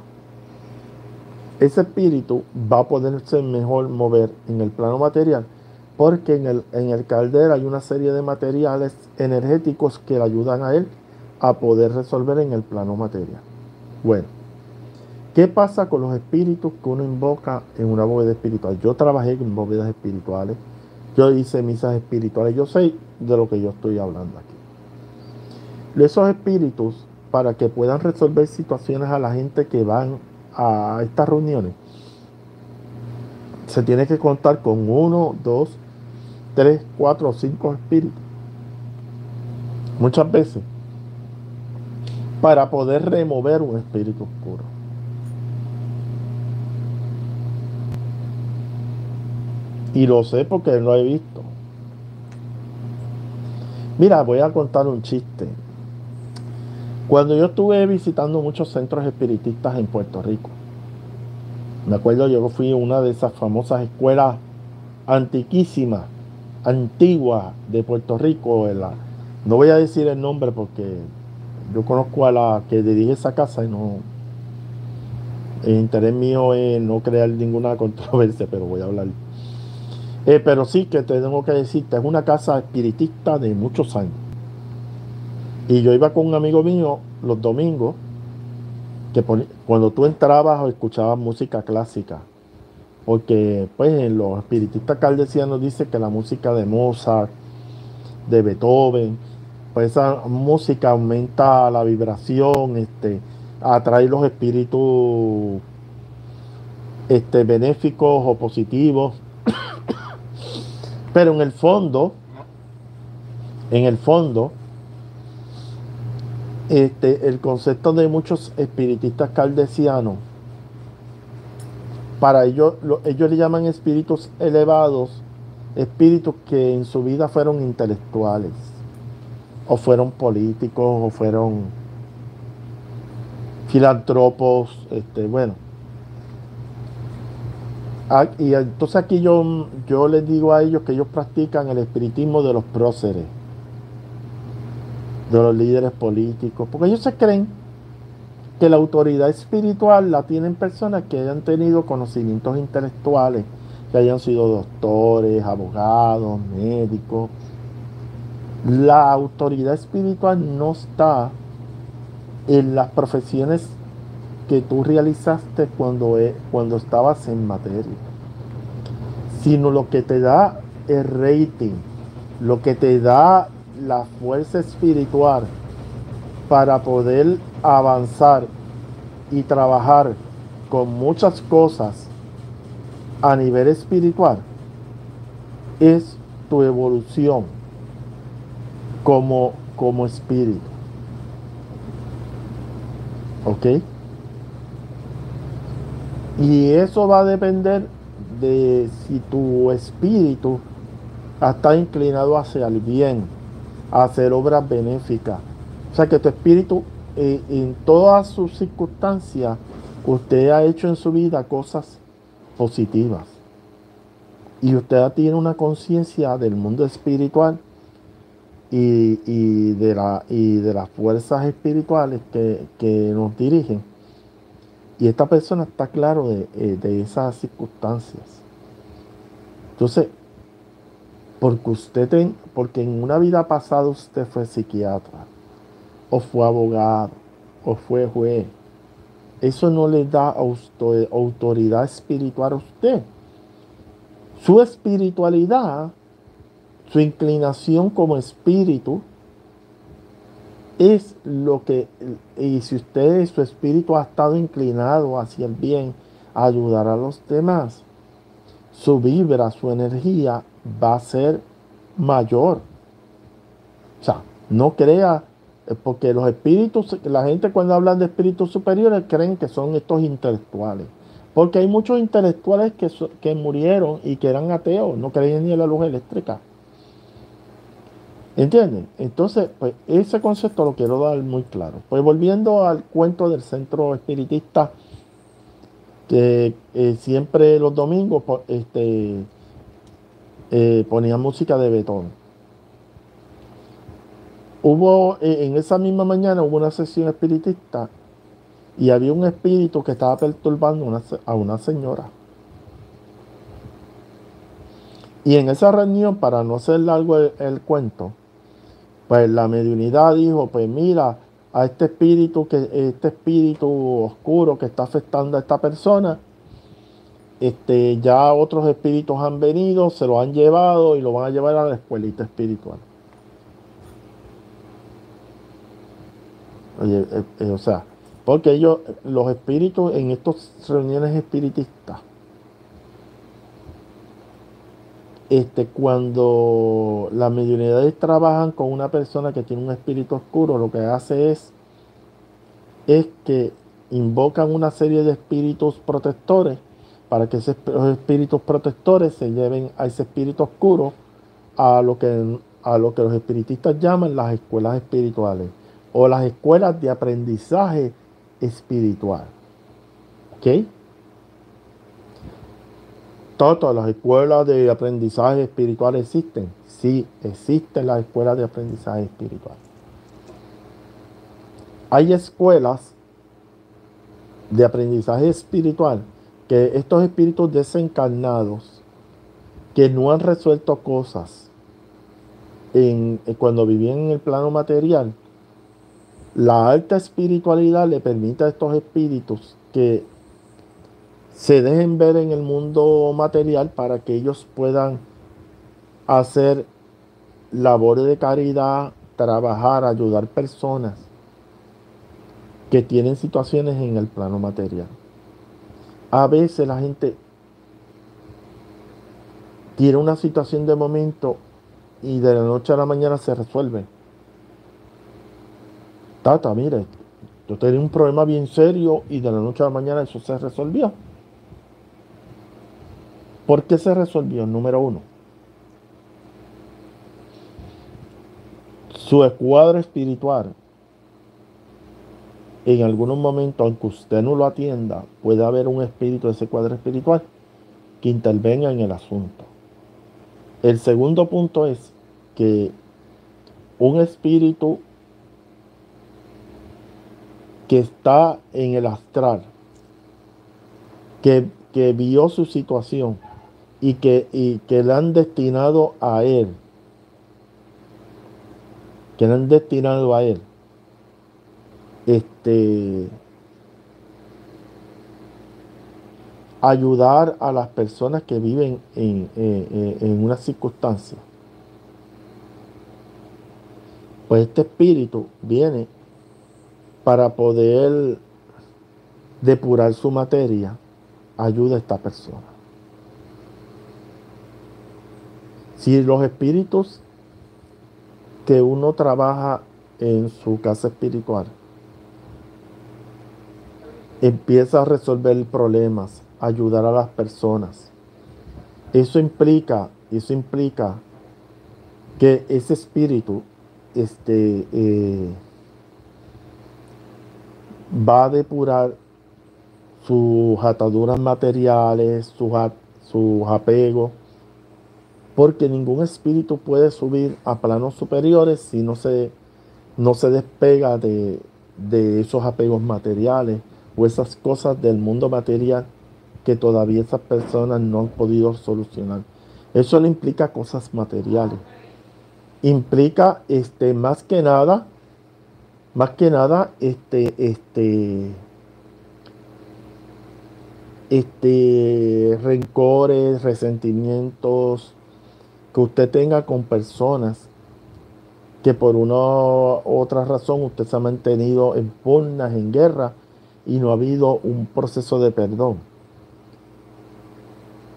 Speaker 1: Ese espíritu va a poderse mejor mover en el plano material porque en el, en el caldero hay una serie de materiales energéticos que le ayudan a él a poder resolver en el plano material. Bueno, ¿qué pasa con los espíritus que uno invoca en una bóveda espiritual? Yo trabajé en bóvedas espirituales, yo hice misas espirituales, yo sé de lo que yo estoy hablando aquí. Esos espíritus, para que puedan resolver situaciones a la gente que van a estas reuniones, se tiene que contar con uno, dos, tres, cuatro o cinco espíritus. Muchas veces. Para poder remover un espíritu oscuro. Y lo sé porque lo he visto. Mira, voy a contar un chiste. Cuando yo estuve visitando muchos centros espiritistas en Puerto Rico, me acuerdo yo fui a una de esas famosas escuelas antiquísimas antigua de Puerto Rico. La, no voy a decir el nombre porque yo conozco a la que dirige esa casa y no. El interés mío es no crear ninguna controversia, pero voy a hablar. Eh, pero sí que tengo que decirte, es una casa espiritista de muchos años. Y yo iba con un amigo mío los domingos, que cuando tú entrabas o escuchabas música clásica, porque pues los espiritistas caldesianos dicen que la música de Mozart, de Beethoven, pues esa música aumenta la vibración, este, atrae los espíritus este, benéficos o positivos. Pero en el fondo, en el fondo, este, el concepto de muchos espiritistas caldesianos para ellos, ellos le llaman espíritus elevados, espíritus que en su vida fueron intelectuales, o fueron políticos, o fueron filántropos, este, bueno. Ah, y entonces aquí yo, yo les digo a ellos que ellos practican el espiritismo de los próceres, de los líderes políticos, porque ellos se creen que la autoridad espiritual la tienen personas que hayan tenido conocimientos intelectuales, que hayan sido doctores, abogados, médicos. La autoridad espiritual no está en las profesiones que tú realizaste cuando, e, cuando estabas en materia, sino lo que te da el rating, lo que te da la fuerza espiritual para poder avanzar y trabajar con muchas cosas a nivel espiritual es tu evolución como, como espíritu. ¿Ok? Y eso va a depender de si tu espíritu está inclinado hacia el bien, hacer obras benéficas. O sea que tu espíritu en todas sus circunstancias, usted ha hecho en su vida cosas positivas. Y usted tiene una conciencia del mundo espiritual y, de de las fuerzas espirituales que, nos dirigen. Y esta persona está claro de, eh, esas circunstancias. Entonces, porque usted, porque en una vida pasada usted fue psiquiatra, o fue abogado, o fue juez. Eso no le da autoridad espiritual a usted. Su espiritualidad, su inclinación como espíritu, es lo que, y si usted, su espíritu ha estado inclinado hacia el bien, a ayudar a los demás, su vibra, su energía va a ser mayor. O sea, no crea, porque los espíritus, la gente cuando hablan de espíritus superiores creen que son estos intelectuales. Porque hay muchos intelectuales que, que murieron y que eran ateos, no creían ni en la luz eléctrica. ¿Entienden? Entonces, pues ese concepto lo quiero dar muy claro. Pues volviendo al cuento del centro espiritista, que eh, siempre los domingos este, eh, ponía música de betón. Hubo, eh, en esa misma mañana hubo una sesión espiritista y había un espíritu que estaba perturbando a una señora. Y en esa reunión, para no hacer largo el cuento, pues la mediunidad dijo, pues mira, a este espíritu, que, este espíritu oscuro que está afectando a esta persona, este, ya otros espíritus han venido, se lo han llevado y lo van a llevar a la escuelita espiritual. Eh, eh, o sea, porque ellos, los espíritus en estas reuniones espiritistas, este, cuando las mediunidades trabajan con una persona que tiene un espíritu oscuro, lo que hace es, es que invocan una serie de espíritus protectores para que esos espíritus protectores se lleven a ese espíritu oscuro a lo que, a lo que los espiritistas llaman las escuelas espirituales o las escuelas de aprendizaje espiritual. ¿Ok? Todas las escuelas de aprendizaje espiritual existen. Sí, existen las escuelas de aprendizaje espiritual. Hay escuelas de aprendizaje espiritual que estos espíritus desencarnados que no han resuelto cosas en, cuando vivían en el plano material, la alta espiritualidad le permite a estos espíritus que se dejen ver en el mundo material para que ellos puedan hacer labores de caridad, trabajar, ayudar personas que tienen situaciones en el plano material. A veces la gente tiene una situación de momento y de la noche a la mañana se resuelve. Tata, mire, yo tenía un problema bien serio y de la noche a la mañana eso se resolvió. ¿Por qué se resolvió? Número uno. Su escuadro espiritual, en algunos momentos, aunque usted no lo atienda, puede haber un espíritu de ese cuadro espiritual que intervenga en el asunto. El segundo punto es que un espíritu que está en el astral, que, que vio su situación, y que, y que le han destinado a Él, que le han destinado a Él, este, ayudar a las personas que viven en, en una circunstancia. Pues este espíritu viene para poder depurar su materia, ayuda a esta persona. Si los espíritus que uno trabaja en su casa espiritual empieza a resolver problemas, ayudar a las personas, eso implica, eso implica que ese espíritu este, eh, va a depurar sus ataduras materiales, sus, sus apegos, porque ningún espíritu puede subir a planos superiores si no se, no se despega de, esos apegos materiales o esas cosas del mundo material que todavía esas personas no han podido solucionar. Eso le implica cosas materiales. Implica este, más que nada, más que nada, este, este, este, rencores, resentimientos que usted tenga con personas que por una u otra razón usted se ha mantenido en pugnas, en guerra, y no ha habido un proceso de perdón.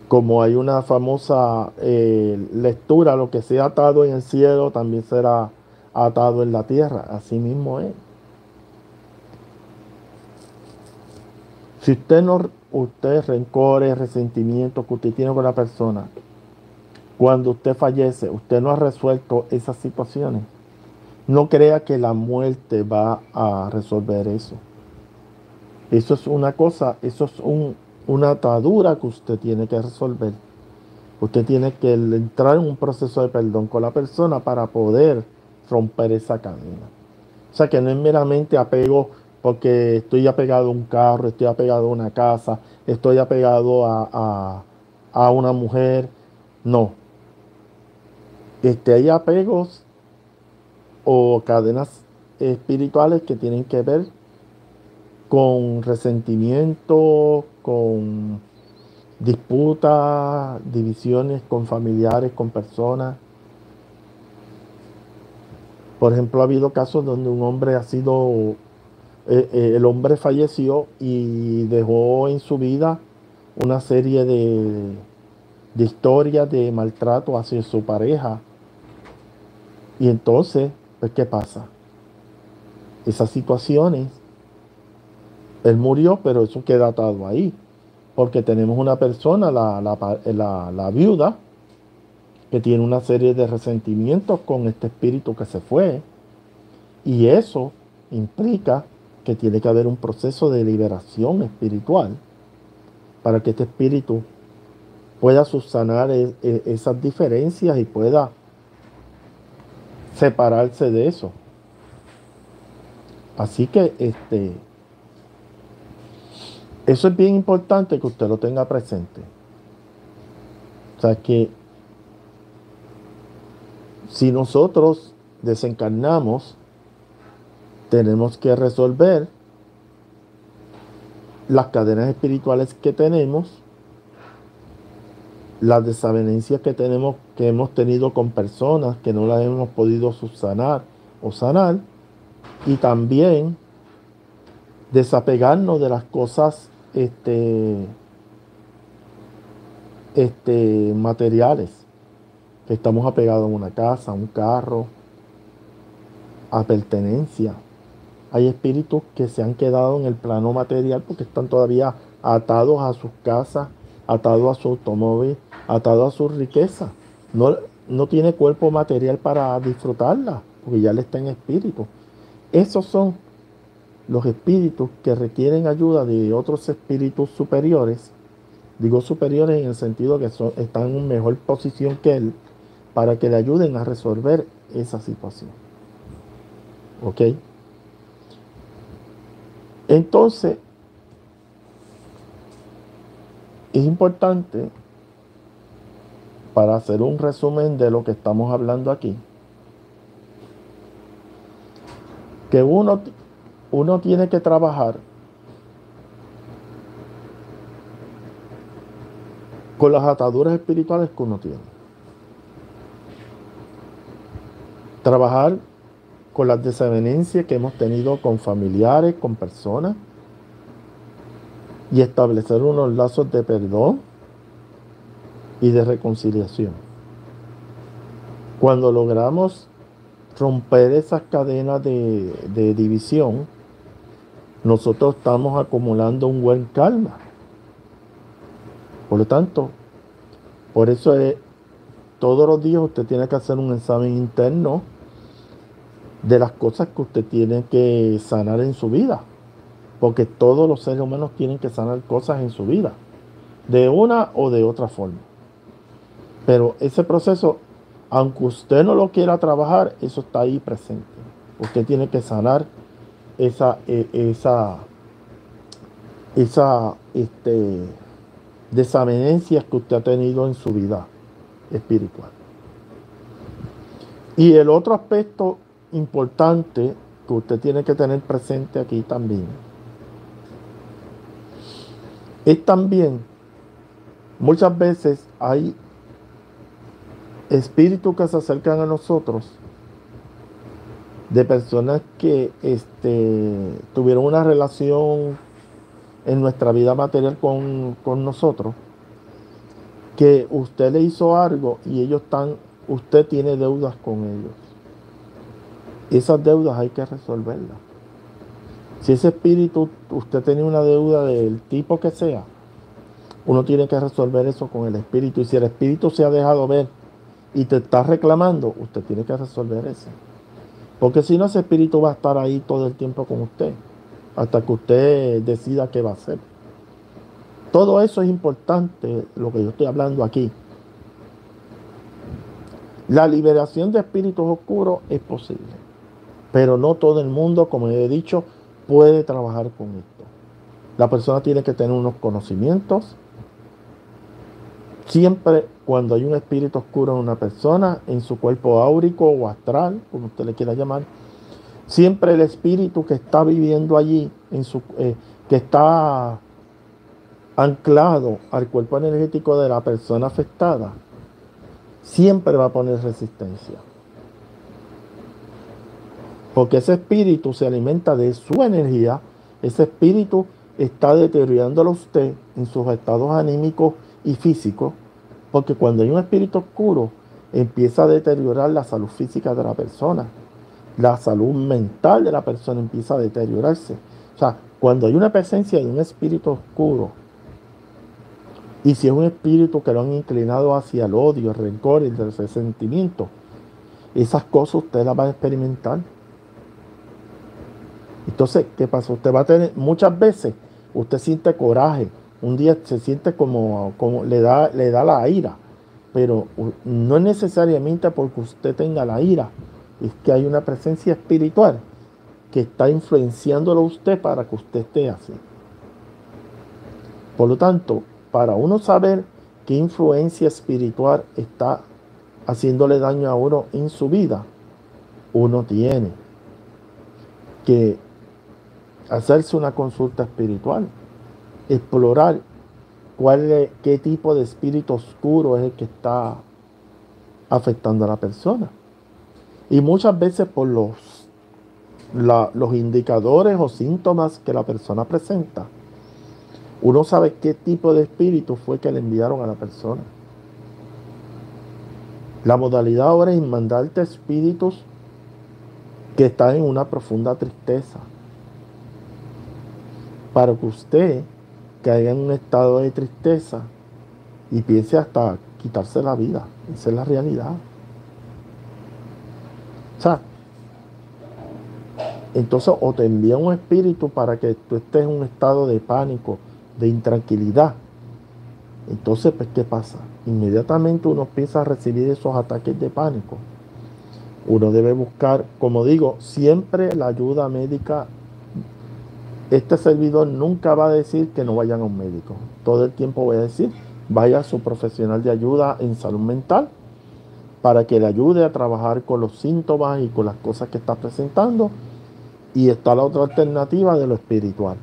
Speaker 1: Como hay una famosa eh, lectura, lo que sea atado en el cielo también será atado en la tierra. Así mismo es. Si usted no, usted rencores, resentimientos que usted tiene con la persona, cuando usted fallece, usted no ha resuelto esas situaciones, no crea que la muerte va a resolver eso. Eso es una cosa, eso es una atadura que usted tiene que resolver. Usted tiene que entrar en un proceso de perdón con la persona para poder romper esa cadena. O sea que no es meramente apego porque estoy apegado a un carro, estoy apegado a una casa, estoy apegado a, a una mujer. No. Este, hay apegos o cadenas espirituales que tienen que ver con resentimiento, con disputas, divisiones con familiares, con personas. Por ejemplo, ha habido casos donde un hombre ha sido, eh, eh, el hombre falleció y dejó en su vida una serie de, de historias de maltrato hacia su pareja. Y entonces, pues, ¿qué pasa? Esas situaciones él murió, pero eso queda atado ahí. Porque tenemos una persona, la, la, viuda, que tiene una serie de resentimientos con este espíritu que se fue. Y eso implica que tiene que haber un proceso de liberación espiritual para que este espíritu pueda subsanar e, e, esas diferencias y pueda separarse de eso. Así que este eso es bien importante que usted lo tenga presente. O sea que si nosotros desencarnamos, tenemos que resolver las cadenas espirituales que tenemos, las desavenencias que tenemos, que hemos tenido con personas que no las hemos podido subsanar o sanar, y también desapegarnos de las cosas este, este, materiales, estamos apegados a una casa, a un carro, a pertenencia. Hay espíritus que se han quedado en el plano material porque están todavía atados a sus casas, atados a su automóvil, atados a su riqueza. No, no tiene cuerpo material para disfrutarla, porque ya le está en espíritu. Esos son los espíritus que requieren ayuda de otros espíritus superiores, digo superiores en el sentido que están en mejor posición que él, para que le ayuden a resolver esa situación. ¿Ok? Entonces, es importante, para hacer un resumen de lo que estamos hablando aquí, que uno uno tiene que trabajar con las ataduras espirituales que uno tiene. Trabajar con las desavenencias que hemos tenido con familiares, con personas, y establecer unos lazos de perdón y de reconciliación. Cuando logramos romper esas cadenas de, de división, nosotros estamos acumulando un buen calma. Por lo tanto, por eso es, todos los días usted tiene que hacer un examen interno de las cosas que usted tiene que sanar en su vida. Porque todos los seres humanos tienen que sanar cosas en su vida, de una o de otra forma. Pero ese proceso, aunque usted no lo quiera trabajar, eso está ahí presente. Usted tiene que sanar esa, e, esa, esa este, desavenencias que usted ha tenido en su vida. Espiritual. Y el otro aspecto importante que usted tiene que tener presente aquí también es también muchas veces hay espíritus que se acercan a nosotros de personas que este, tuvieron una relación en nuestra vida material con, con nosotros, que usted le hizo algo y ellos están, usted tiene deudas con ellos. Esas deudas hay que resolverlas. Si ese espíritu, usted tiene una deuda del tipo que sea, uno tiene que resolver eso con el espíritu. Y si el espíritu se ha dejado ver y te está reclamando, usted tiene que resolver eso. Porque si no, ese espíritu va a estar ahí todo el tiempo con usted, hasta que usted decida qué va a hacer. Todo eso es importante, lo que yo estoy hablando aquí. La liberación de espíritus oscuros es posible, pero no todo el mundo, como he dicho, puede trabajar con esto. La persona tiene que tener unos conocimientos. Siempre cuando hay un espíritu oscuro en una persona, en su cuerpo áurico o astral, como usted le quiera llamar, siempre el espíritu que está viviendo allí, eh, que está anclado al cuerpo energético de la persona afectada, siempre va a poner resistencia. Porque ese espíritu se alimenta de su energía, ese espíritu está deteriorándolo a usted en sus estados anímicos y físicos, porque cuando hay un espíritu oscuro, empieza a deteriorar la salud física de la persona. La salud mental de la persona empieza a deteriorarse. O sea, cuando hay una presencia de un espíritu oscuro, y si es un espíritu que lo han inclinado hacia el odio, el rencor y el resentimiento, esas cosas usted las va a experimentar. Entonces, ¿qué pasa? Usted va a tener, muchas veces, usted siente coraje, un día se siente como, como le, da, le da la ira, pero no es necesariamente porque usted tenga la ira, es que hay una presencia espiritual que está influenciándolo a usted para que usted esté así. Por lo tanto, para uno saber qué influencia espiritual está haciéndole daño a uno en su vida, uno tiene que hacerse una consulta espiritual explorar cuál qué tipo de espíritu oscuro es el que está afectando a la persona. Y muchas veces por los, los indicadores o síntomas que la persona presenta, uno sabe qué tipo de espíritu fue que le enviaron a la persona. La modalidad ahora es mandarte espíritus que están en una profunda tristeza. Para que usted caiga en un estado de tristeza y piense hasta quitarse la vida. Esa es la realidad. O sea, entonces o te envía un espíritu para que tú estés en un estado de pánico, de intranquilidad. Entonces, pues, ¿qué pasa? Inmediatamente uno empieza a recibir esos ataques de pánico. Uno debe buscar, como digo, siempre la ayuda médica este servidor nunca va a decir que no vayan a un médico. Todo el tiempo voy a decir, vaya a su profesional de ayuda en salud mental para que le ayude a trabajar con los síntomas y con las cosas que está presentando. Y está la otra alternativa de lo espiritual.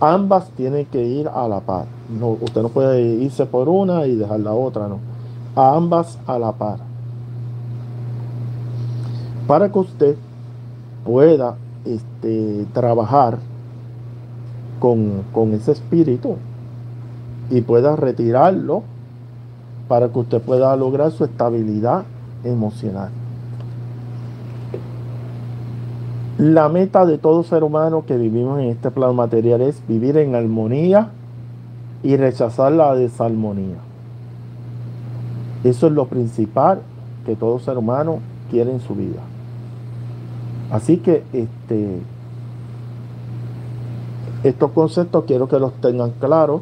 Speaker 1: Ambas tienen que ir a la par. No, usted no puede irse por una y dejar la otra, no. A ambas a la par. Para que usted pueda este, trabajar con, ese espíritu y pueda retirarlo para que usted pueda lograr su estabilidad emocional. La meta de todo ser humano que vivimos en este plano material es vivir en armonía y rechazar la desarmonía. Eso es lo principal que todo ser humano quiere en su vida. Así que este estos conceptos quiero que los tengan claros.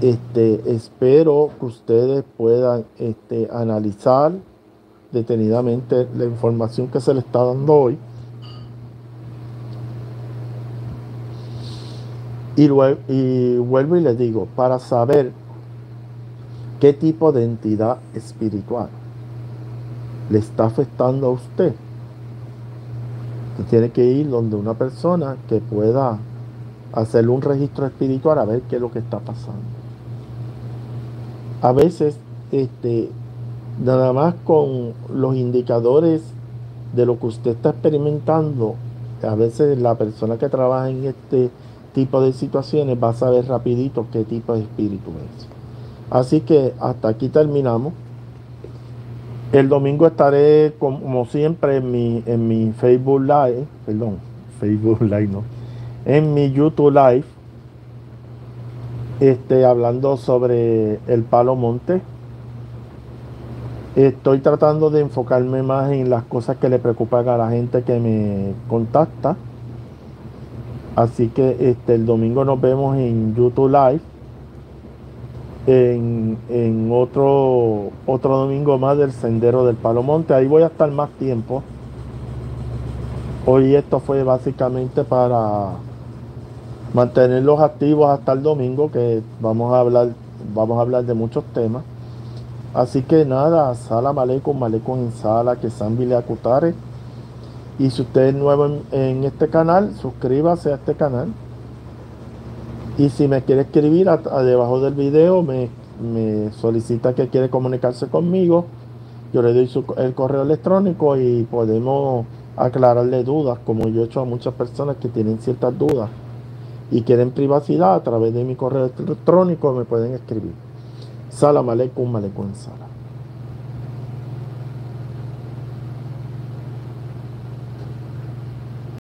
Speaker 1: Este, espero que ustedes puedan este, analizar detenidamente la información que se les está dando hoy. Y, y vuelvo y les digo, para saber ¿Qué tipo de entidad espiritual le está afectando a usted? Usted tiene que ir donde una persona que pueda hacerle un registro espiritual a ver qué es lo que está pasando. A veces, este, nada más con los indicadores de lo que usted está experimentando, a veces la persona que trabaja en este tipo de situaciones va a saber rapidito qué tipo de espíritu es. Así que hasta aquí terminamos. El domingo estaré como siempre en mi, en mi Facebook Live, perdón, Facebook Live no, en mi YouTube Live, este, hablando sobre el Palo Monte. Estoy tratando de enfocarme más en las cosas que le preocupan a la gente que me contacta. Así que este, el domingo nos vemos en YouTube Live. En, otro, domingo más del Sendero del Palo Monte. Ahí voy a estar más tiempo. Hoy esto fue básicamente para mantenerlos activos hasta el domingo, que vamos a hablar de muchos temas. Así que nada, sala malecon, malecon sala que Sambi acutare. Y si usted es nuevo en, este canal, suscríbase a este canal. Y si me quiere escribir a, debajo del video, me, solicita que quiere comunicarse conmigo. Yo le doy el correo electrónico y podemos aclararle dudas, como yo he hecho a muchas personas que tienen ciertas dudas y quieren privacidad, a través de mi correo electrónico me pueden escribir. Salam aleikum, aleikum salam.